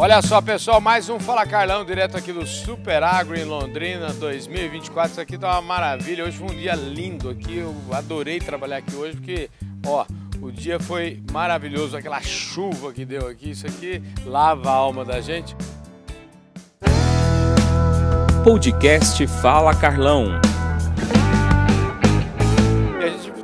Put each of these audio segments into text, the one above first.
Olha só, pessoal, mais um Fala Carlão, direto aqui do Super Agro em Londrina 2024. Isso aqui tá uma maravilha. Hoje foi um dia lindo aqui. Eu adorei trabalhar aqui hoje porque, ó, o dia foi maravilhoso. Aquela chuva que deu aqui, isso aqui lava a alma da gente. Podcast Fala Carlão.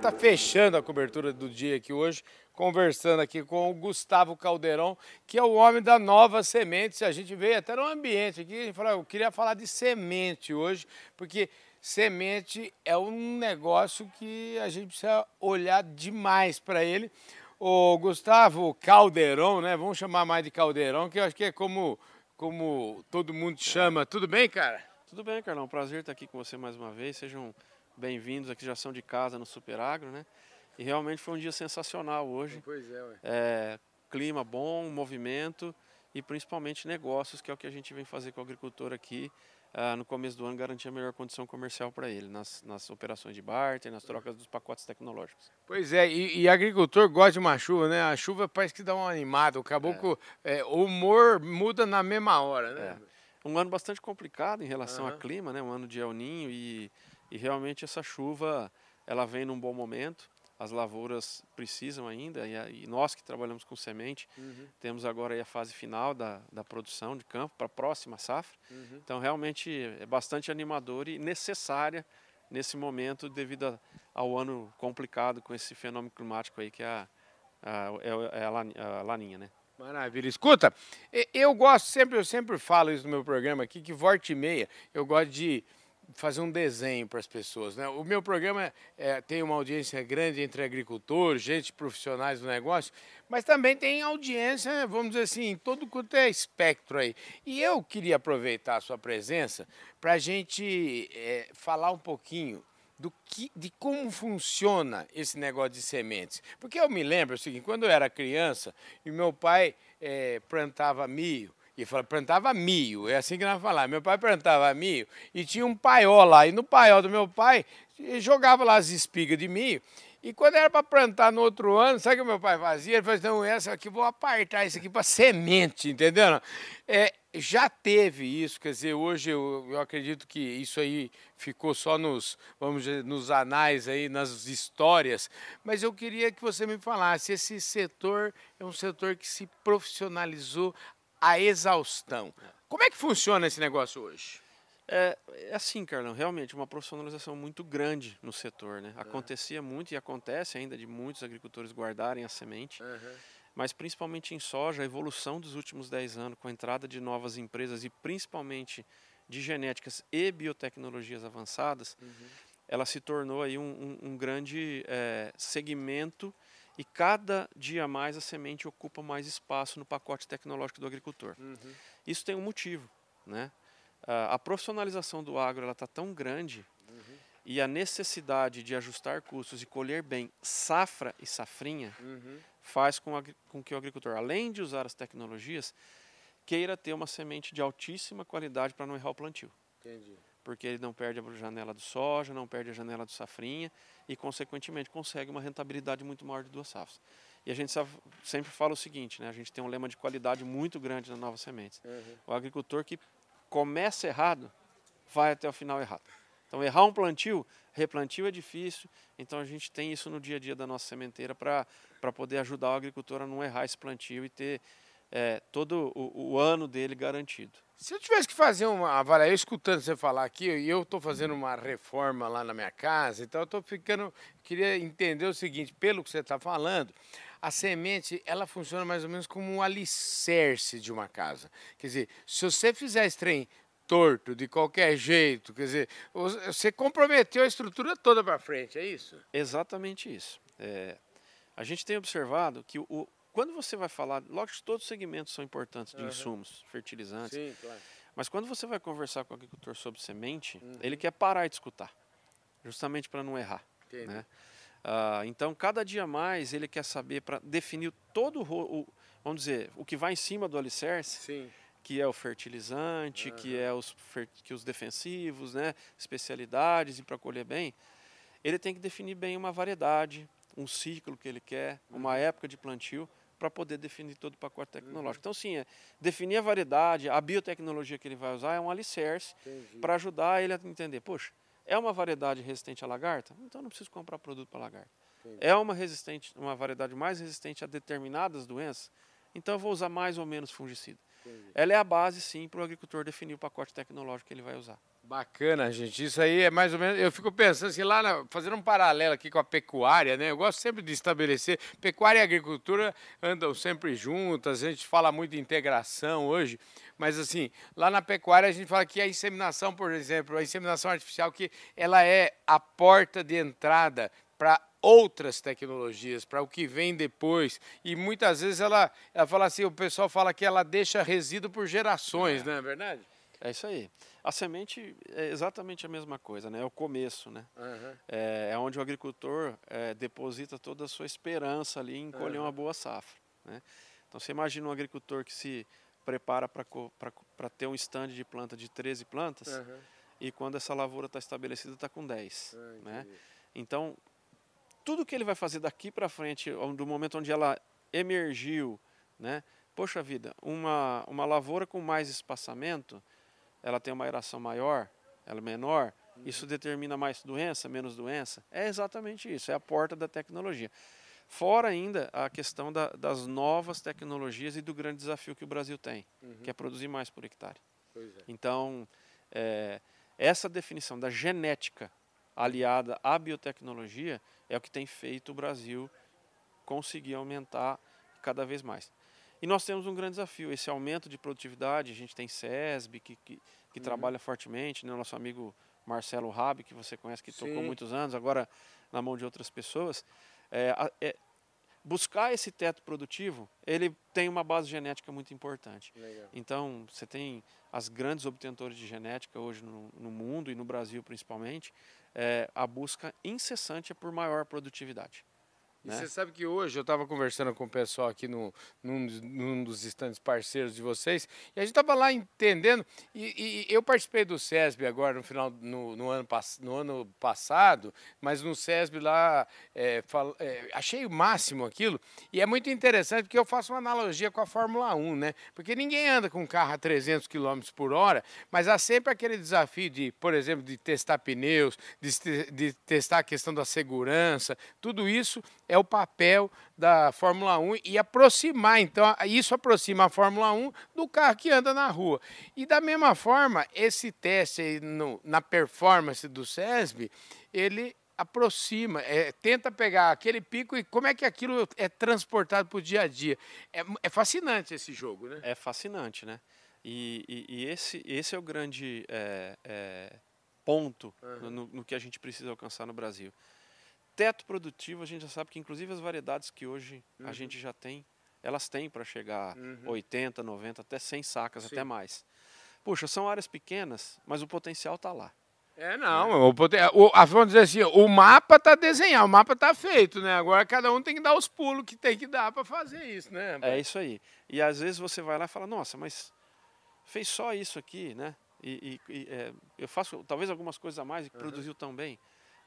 Está fechando a cobertura do dia aqui hoje, conversando aqui com o Gustavo Caldeirão, que é o homem da Nova Sementes. A gente veio até no ambiente aqui, a gente falou, eu queria falar de semente hoje, porque semente é um negócio que a gente precisa olhar demais para ele. O Gustavo Caldeirão, né? Vamos chamar mais de Caldeirão, que eu acho que é como, como todo mundo chama. Tudo bem, cara? Tudo bem, Carlão. Prazer estar aqui com você mais uma vez. Sejam bem-vindos aqui, já são de casa no Super Agro, né? E realmente foi um dia sensacional hoje. Pois é, ué. É, clima bom, movimento e principalmente negócios, que é o que a gente vem fazer com o agricultor aqui. ah, no começo do ano, garantir a melhor condição comercial para ele, nas, nas operações de barter, nas trocas dos pacotes tecnológicos. Pois é, e, e agricultor gosta de uma chuva, né? A chuva parece que dá uma animada. O caboclo, é, o humor muda na mesma hora, né? Um ano bastante complicado em relação Aham. ao clima, né? Um ano de El Ninho e, e realmente essa chuva ela vem num bom momento. As lavouras precisam ainda e, nós que trabalhamos com semente Uhum, temos agora a fase final da, da produção de campo para a próxima safra. uhum. Então realmente é bastante animador e necessária nesse momento devido a- ao ano complicado com esse fenômeno climático aí que é a, a, é, é a, a laninha, né? Maravilha. Escuta, eu gosto sempre, eu sempre falo isso no meu programa aqui, que volta e meia eu gosto de fazer um desenho para as pessoas. Né? O meu programa é, tem uma audiência grande entre agricultores, gente profissionais do negócio, mas também tem audiência, vamos dizer assim, em todo quanto é espectro aí. E eu queria aproveitar a sua presença para a gente é, falar um pouquinho do que, de como funciona esse negócio de sementes. Porque eu me lembro o seguinte, quando eu era criança e meu pai eh, plantava milho, e fala, plantava milho, é assim que nós falamos. Meu pai plantava milho e tinha um paiol lá. E no paiol do meu pai, jogava lá as espigas de milho. E quando era para plantar no outro ano, sabe o que meu pai fazia? Ele fazia, não, essa aqui, vou apartar isso aqui para semente, entendeu? É, já teve isso, quer dizer, hoje eu, eu acredito que isso aí ficou só nos, vamos dizer, nos anais aí, nas histórias, mas eu queria que você me falasse, esse setor é um setor que se profissionalizou a exaustão. Como é que funciona esse negócio hoje? É, é assim, Carlão, realmente uma profissionalização muito grande no setor, né? Acontecia muito e acontece ainda de muitos agricultores guardarem a semente, mas principalmente em soja, a evolução dos últimos 10 anos com a entrada de novas empresas e principalmente de genéticas e biotecnologias avançadas, ela se tornou aí um, um- um grande eh, segmento e cada dia mais a semente ocupa mais espaço no pacote tecnológico do agricultor. Isso tem um motivo, né? A profissionalização do agro está tão grande e a necessidade de ajustar custos e colher bem safra e safrinha faz com, agri- com que o agricultor, além de usar as tecnologias, queira ter uma semente de altíssima qualidade para não errar o plantio. Entendi. Porque ele não perde a janela do soja, não perde a janela do safrinha e, consequentemente, consegue uma rentabilidade muito maior de duas safras. E a gente sempre fala o seguinte, né? a gente tem um lema de qualidade muito grande na Nova Sementes. O agricultor que começa errado, vai até o final errado. Então, errar um plantio, replantio é difícil, então a gente tem isso no dia a dia da nossa sementeira para poder ajudar o agricultor a não errar esse plantio e ter eh, todo o, o ano dele garantido. Se eu tivesse que fazer uma avaliação, eu escutando você falar aqui, e eu estou fazendo uma reforma lá na minha casa, então eu estou ficando. Queria entender o seguinte, pelo que você está falando, a semente ela funciona mais ou menos como um alicerce de uma casa. Quer dizer, se você fizer esse trem torto, de qualquer jeito, quer dizer, você comprometeu a estrutura toda para frente, é isso? Exatamente isso. É, a gente tem observado que o- quando você vai falar, lógico que todos os segmentos são importantes de Aham. insumos, fertilizantes, Sim, claro. mas quando você vai conversar com o agricultor sobre semente, Uhum. ele quer parar de escutar, justamente para não errar. Entendi. né? Ah, então, cada dia mais ele quer saber para definir todo o, vamos dizer, o que vai em cima do alicerce, Sim. que é o fertilizante, que é os, que os defensivos, né, especialidades e para colher bem, ele tem que definir bem uma variedade, um ciclo que ele quer, uma época de plantio para poder definir todo o pacote tecnológico. Uhum. Então, sim, é, definir a variedade, a biotecnologia que ele vai usar é um alicerce para ajudar ele a entender, poxa, é uma variedade resistente à lagarta? Então não preciso comprar produto para lagarta. Entendi. É uma, resistente, uma variedade mais resistente a determinadas doenças? Então eu vou usar mais ou menos fungicida. Entendi. Ela é a base, sim, para o agricultor definir o pacote tecnológico que ele vai usar. Bacana, gente. Isso aí é mais ou menos. Eu fico pensando assim, lá, na, fazendo um paralelo aqui com a pecuária, né? Eu gosto sempre de estabelecer. Pecuária e agricultura andam sempre juntas, a gente fala muito de integração hoje, mas assim, lá na pecuária a gente fala que a inseminação, por exemplo, a inseminação artificial, que ela é a porta de entrada para outras tecnologias, para o que vem depois. E muitas vezes ela, ela fala assim, o pessoal fala que ela deixa resíduo por gerações, é. não é verdade? É isso aí. A semente é exatamente a mesma coisa, né? É o começo, né? Uhum. É, é, onde o agricultor é, deposita toda a sua esperança ali em colher uhum. uma boa safra, né? Então você imagina um agricultor que se prepara para ter um estande de planta de 13 plantas uhum. e quando essa lavoura está estabelecida está com 10, ah, né? Então tudo que ele vai fazer daqui para frente, do momento onde ela emergiu, né? Poxa vida, uma, uma lavoura com mais espaçamento, ela tem uma aeração maior, ela é menor, isso determina mais doença, menos doença? É exatamente isso, é a porta da tecnologia. Fora ainda a questão da, das novas tecnologias e do grande desafio que o Brasil tem, uhum. que é produzir mais por hectare. É. Então, é, essa definição da genética aliada à biotecnologia é o que tem feito o Brasil conseguir aumentar cada vez mais. E nós temos um grande desafio, esse aumento de produtividade. A gente tem SESB, que, que, que uhum. trabalha fortemente, né? nosso amigo Marcelo Rabi, que você conhece, que Sim. tocou muitos anos, agora na mão de outras pessoas. É, é, buscar esse teto produtivo, ele tem uma base genética muito importante. Legal. Então, você tem as grandes obtentores de genética hoje no, no mundo e no Brasil principalmente, é, a busca incessante é por maior produtividade. E né? você sabe que hoje eu estava conversando com o pessoal aqui no, num, num, dos estandes parceiros de vocês, e a gente estava lá entendendo, e, e, eu participei do SESB agora no final, no, no, ano, no ano passado, mas no SESB lá, é, fal, é, achei o máximo aquilo, e é muito interessante porque eu faço uma analogia com a Fórmula 1, né? Porque ninguém anda com um carro a 300 km por hora, mas há sempre aquele desafio de, por exemplo, de testar pneus, de, de testar a questão da segurança, tudo isso é o papel da Fórmula 1 e aproximar, então, isso aproxima a Fórmula 1 do carro que anda na rua. E da mesma forma, esse teste no, na performance do SESB, ele aproxima, é, tenta pegar aquele pico e como é que aquilo é transportado para o dia a dia. É, é, fascinante esse jogo, né? É fascinante, né? E, e, e esse, esse é o grande é, é ponto uhum. no, no que a gente precisa alcançar no Brasil teto produtivo, a gente já sabe que inclusive as variedades que hoje uhum. a gente já tem, elas têm para chegar uhum. 80, 90, até 100 sacas, Sim. até mais. Puxa, são áreas pequenas, mas o potencial está lá. É, não, é. O, o, vamos dizer assim, o mapa está desenhado, o mapa está feito, né? Agora cada um tem que dar os pulos que tem que dar para fazer isso, né? É isso aí. E às vezes você vai lá e fala, nossa, mas fez só isso aqui, né? E, e, e é, eu faço talvez algumas coisas a mais e uhum. produziu tão bem.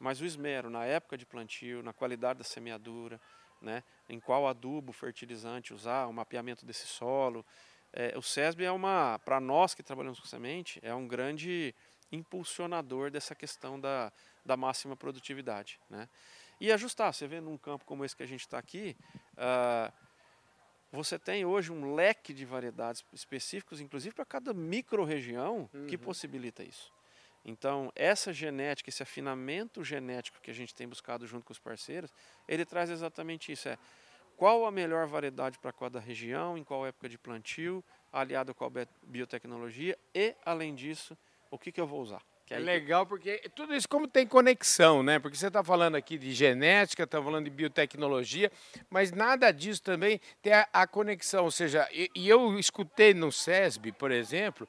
Mas o esmero na época de plantio, na qualidade da semeadura, né, em qual adubo, fertilizante usar, o mapeamento desse solo. É, o SESB é uma, para nós que trabalhamos com semente, é um grande impulsionador dessa questão da, da máxima produtividade. Né? E ajustar, você vê num campo como esse que a gente está aqui, uh, você tem hoje um leque de variedades específicos, inclusive para cada micro-região, uhum. que possibilita isso. Então, essa genética, esse afinamento genético que a gente tem buscado junto com os parceiros, ele traz exatamente isso. É qual a melhor variedade para cada região, em qual época de plantio, aliado com a biotecnologia e, além disso, o que, que eu vou usar. é legal porque tudo isso como tem conexão, né? Porque você está falando aqui de genética, está falando de biotecnologia, mas nada disso também tem a, a conexão. Ou seja, e, e eu escutei no SESB, por exemplo,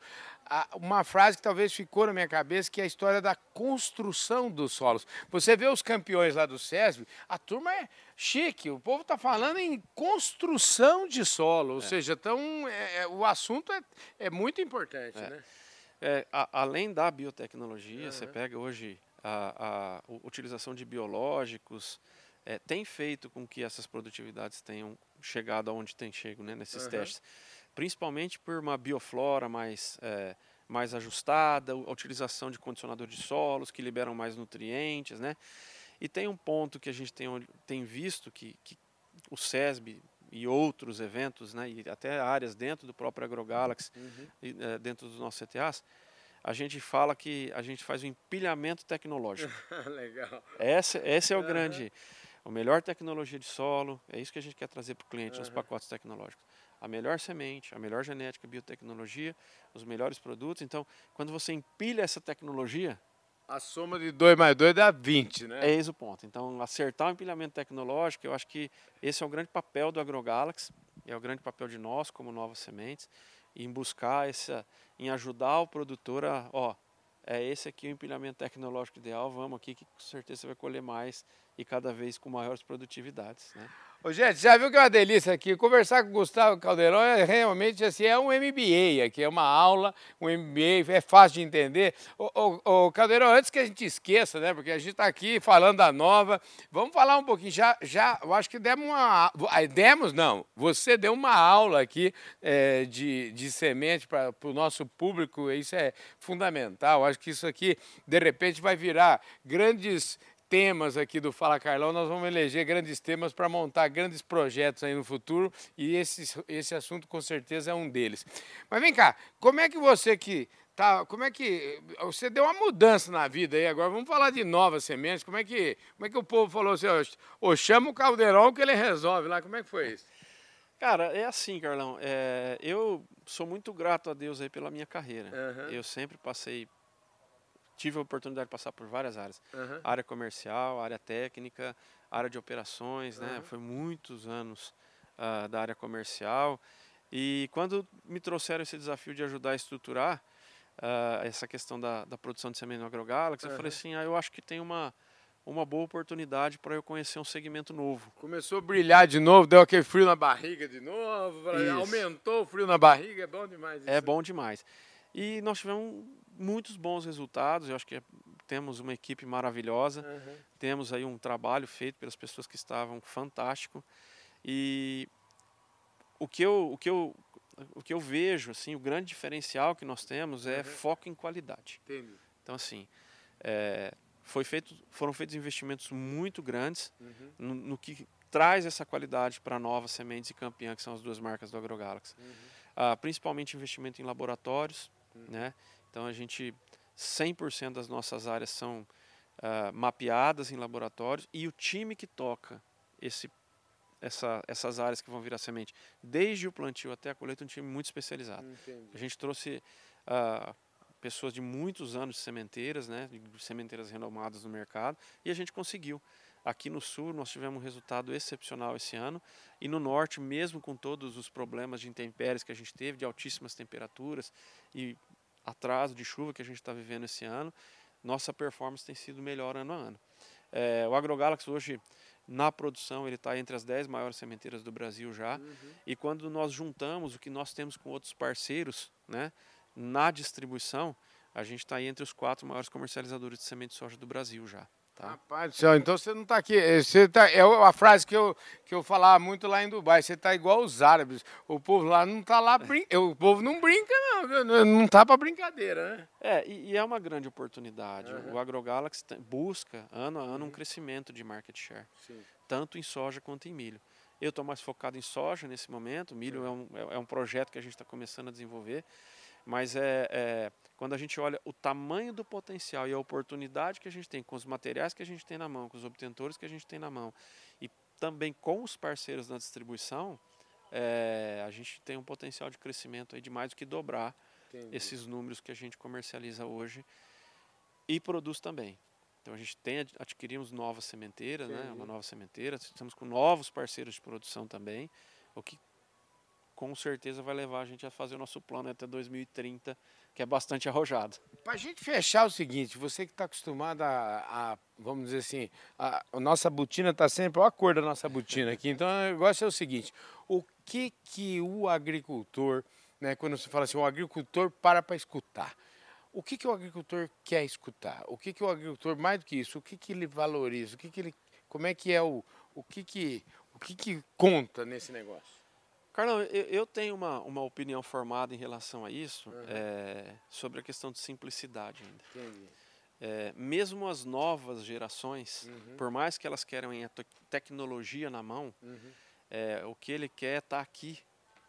uma frase que talvez ficou na minha cabeça, que é a história da construção dos solos. Você vê os campeões lá do SESB, a turma é chique, o povo está falando em construção de solo, ou é. seja, tão, é, o assunto é, é muito importante. É. Né? É, a, além da biotecnologia, uhum. você pega hoje a, a utilização de biológicos, tem feito com que essas produtividades tenham chegado aonde tem chego né, nesses uhum. testes. Principalmente por uma bioflora mais, é, mais ajustada, a utilização de condicionador de solos que liberam mais nutrientes, né? E tem um ponto que a gente tem, tem visto que, que o SESB e outros eventos, né, e até áreas dentro do próprio AgroGalaxy, uhum. e, é, dentro dos nossos CTAs, a gente fala que a gente faz um empilhamento tecnológico. Legal. Esse, esse é o uhum. grande, a melhor tecnologia de solo, é isso que a gente quer trazer para o cliente uhum. nos pacotes tecnológicos. A melhor semente, a melhor genética, biotecnologia, os melhores produtos. Então, quando você empilha essa tecnologia, a soma de 2 mais 2 dá 20, né? É esse o ponto. Então, acertar o empilhamento tecnológico, eu acho que esse é o grande papel do AgroGalaxy, é o grande papel de nós como Novas Sementes, em buscar essa, em ajudar o produtor a, ó, é esse aqui o empilhamento tecnológico ideal, vamos aqui que com certeza você vai colher mais e cada vez com maiores produtividades, né? Ô, gente, já viu que é uma delícia aqui? Conversar com o Gustavo Caldeirão é realmente assim, é um MBA aqui, é uma aula, um MBA, é fácil de entender. Ô Caldeirão, antes que a gente esqueça, né? Porque a gente está aqui falando da nova, vamos falar um pouquinho. Já, já eu acho que demos uma. Demos, não. Você deu uma aula aqui é, de, de semente para o nosso público, isso é fundamental. Acho que isso aqui, de repente, vai virar grandes temas aqui do Fala Carlão, nós vamos eleger grandes temas para montar grandes projetos aí no futuro e esse, esse assunto com certeza é um deles. Mas vem cá, como é que você que tá, como é que você deu uma mudança na vida aí agora? Vamos falar de novas sementes. Como é que, como é que o povo falou assim, ô, chama o Caldeirão que ele resolve lá. Como é que foi isso? Cara, é assim, Carlão. É, eu sou muito grato a Deus aí pela minha carreira. Uhum. Eu sempre passei tive a oportunidade de passar por várias áreas. Uhum. Área comercial, área técnica, área de operações, uhum. né? Foi muitos anos uh, da área comercial. E quando me trouxeram esse desafio de ajudar a estruturar uh, essa questão da, da, produção de semente no AgroGalaxy, uhum. eu falei assim, ah, eu acho que tem uma, uma boa oportunidade para eu conhecer um segmento novo. Começou a brilhar de novo, deu aquele frio na barriga de novo, aumentou o frio na barriga, é bom demais. É isso. É bom demais. E nós tivemos muitos bons resultados. Eu acho que é, temos uma equipe maravilhosa, uhum. temos aí um trabalho feito pelas pessoas que estavam fantástico. E o que eu, o que eu, o que eu vejo, assim, o grande diferencial que nós temos é uhum. foco em qualidade. Entendi. Então, assim, é, foi feito, foram feitos investimentos muito grandes uhum. no, no, que traz essa qualidade para Novas Sementes e Campeã, que são as duas marcas do AgroGalaxy. Uhum. Ah, principalmente investimento em laboratórios, uhum. né? Então a gente 100% das nossas áreas são uh, mapeadas em laboratórios e o time que toca esse, essa, essas áreas que vão virar semente, desde o plantio até a colheita, é um time muito especializado. Entendi. A gente trouxe uh, pessoas de muitos anos de sementeiras, né, de sementeiras renomadas no mercado, e a gente conseguiu. Aqui no sul nós tivemos um resultado excepcional esse ano e no norte, mesmo com todos os problemas de intempéries que a gente teve, de altíssimas temperaturas e atraso de chuva que a gente está vivendo esse ano, nossa performance tem sido melhor ano a ano. É, o AgroGalaxy hoje, na produção, ele está entre as 10 maiores sementeiras do Brasil já. Uhum. E quando nós juntamos o que nós temos com outros parceiros né, na distribuição, a gente está entre os quatro maiores comercializadores de semente de soja do Brasil já. Tá. Rapaz do céu, então você não está aqui. Eh, você tá, é a frase que eu, que eu falava muito lá em Dubai. Você está igual os árabes. O povo lá não está lá. Brin... O povo não brinca, não. Não está para brincadeira, né? É, e, e, é uma grande oportunidade. Uhum. O AgroGalaxy busca, ano a ano, um uhum. crescimento de market share. Sim. Tanto em soja quanto em milho. Eu estou mais focado em soja nesse momento. Milho uhum. é, um, é, é um projeto que a gente está começando a desenvolver. Mas é, é, quando a gente olha o tamanho do potencial e a oportunidade que a gente tem com os materiais que a gente tem na mão, com os obtentores que a gente tem na mão e também com os parceiros na distribuição, é, a gente tem um potencial de crescimento aí de mais do que dobrar Entendi. esses números que a gente comercializa hoje e produz também. Então a gente tem adquirimos novas sementeiras, né? Uma nova sementeira, estamos com novos parceiros de produção também, o que com certeza vai levar a gente a fazer o nosso plano até 2030, que é bastante arrojado. Para a gente fechar o seguinte, você que está acostumado a, a, vamos dizer assim, a, a nossa botina está sempre, olha a cor da nossa botina aqui, então o negócio é o seguinte, o que que o agricultor, né, quando você fala assim, o agricultor para para escutar, o que que o agricultor quer escutar? O que que o agricultor, mais do que isso, o que que ele valoriza? O que que ele, como é que é o, o que que que, que conta nesse negócio? Carlão, eu, eu, tenho uma, uma opinião formada em relação a isso, uhum. é, sobre a questão de simplicidade ainda. Entendi. É, mesmo as novas gerações, uhum. por mais que elas queiram a tecnologia na mão, uhum. é, o que ele quer é estar tá aqui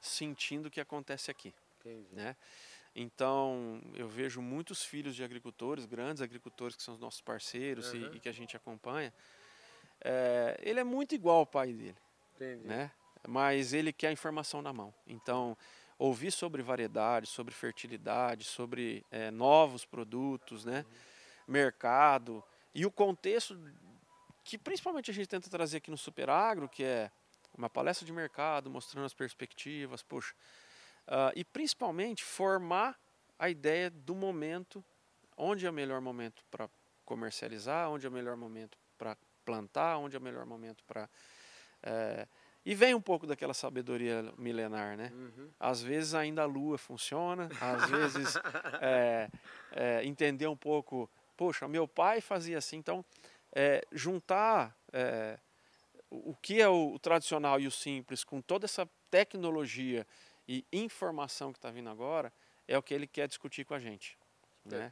sentindo o que acontece aqui. Entendi. Né? Então, eu vejo muitos filhos de agricultores, grandes agricultores que são os nossos parceiros e, e, que a gente acompanha. Ele é muito igual ao pai dele. Entendi. Né? Mas ele quer a informação na mão. Então, ouvir sobre variedade, sobre fertilidade, sobre é, novos produtos, né? Uhum. mercado e o contexto que principalmente a gente tenta trazer aqui no Super Agro, que é uma palestra de mercado mostrando as perspectivas, poxa, Uh, e principalmente formar a ideia do momento, onde é o melhor momento para comercializar, onde é o melhor momento para plantar, onde é o melhor momento para. É, e vem um pouco daquela sabedoria milenar, né? Uhum. Às vezes ainda a lua funciona, às vezes é, é, entender um pouco, poxa, meu pai fazia assim, então é, juntar é, o que é o, o tradicional e o simples com toda essa tecnologia e informação que está vindo agora é o que ele quer discutir com a gente. Né?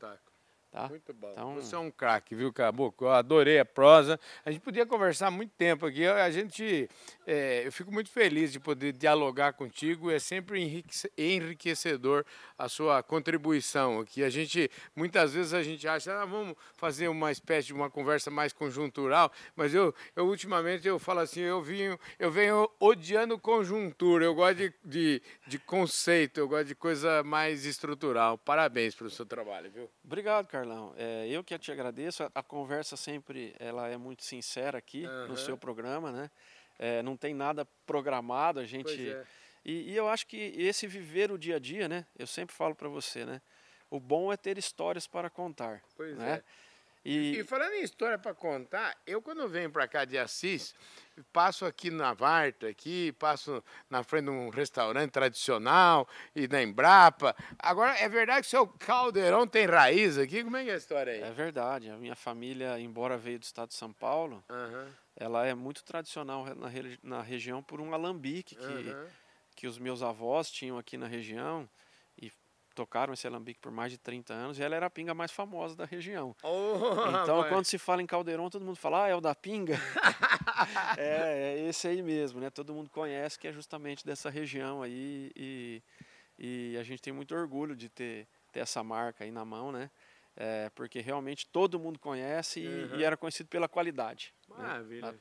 Tá? Muito bom. Então... Você é um craque, viu, Caboclo? Eu adorei a prosa. A gente podia conversar muito tempo aqui. A gente, é, eu fico muito feliz de poder dialogar contigo. É sempre enriquecedor a sua contribuição aqui. A gente, muitas vezes a gente acha, ah, vamos fazer uma espécie de uma conversa mais conjuntural, mas eu, eu ultimamente eu falo assim, eu venho, eu venho odiando conjuntura. Eu gosto de, de, de conceito, eu gosto de coisa mais estrutural. Parabéns pelo seu trabalho, viu? Obrigado, Carlos. Carlão. É, eu que te agradeço. A, a, conversa sempre ela é muito sincera aqui uhum. no seu programa, né? É, não tem nada programado, a gente. É. E, e, eu acho que esse viver o dia a dia, né? Eu sempre falo para você, né? O bom é ter histórias para contar. Pois né? é. E... e falando em história para contar, eu quando venho para cá de Assis, passo aqui na Varta, aqui, passo na frente de um restaurante tradicional e na Embrapa. Agora, é verdade que o seu caldeirão tem raiz aqui? Como é que é a história aí? É verdade. A minha família, embora veio do estado de São Paulo, uhum. ela é muito tradicional na, na região por um alambique que, uhum. que os meus avós tinham aqui na região tocaram esse alambique por mais de 30 anos e ela era a pinga mais famosa da região. Oh, então, rapaz. quando se fala em Caldeirão, todo mundo fala, ah, é o da pinga. é, é esse aí mesmo, né? Todo mundo conhece que é justamente dessa região aí e, e a gente tem muito orgulho de ter, ter essa marca aí na mão, né? É, porque realmente todo mundo conhece e, uhum. e era conhecido pela qualidade. Né, Maravilha. Né,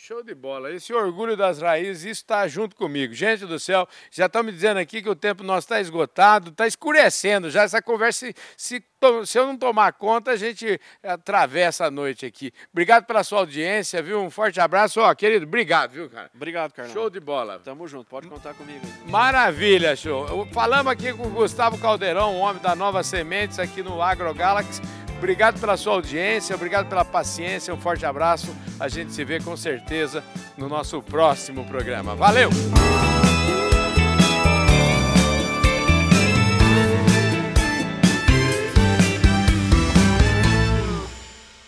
Show de bola. Esse orgulho das raízes, isso está junto comigo. Gente do céu, já estão me dizendo aqui que o tempo nosso está esgotado, está escurecendo já. Essa conversa, se, se, se, eu não tomar conta, a gente atravessa a noite aqui. Obrigado pela sua audiência, viu? Um forte abraço. Ó, querido, obrigado, viu, cara? Obrigado, Carlão. Show de bola. Tamo junto, pode contar comigo. Maravilha, show. Falamos aqui com o Gustavo Caldeirão, um homem da Nova Sementes, aqui no Agro Galaxy. Obrigado pela sua audiência, obrigado pela paciência, um forte abraço. A gente se vê com certeza no nosso próximo programa. Valeu!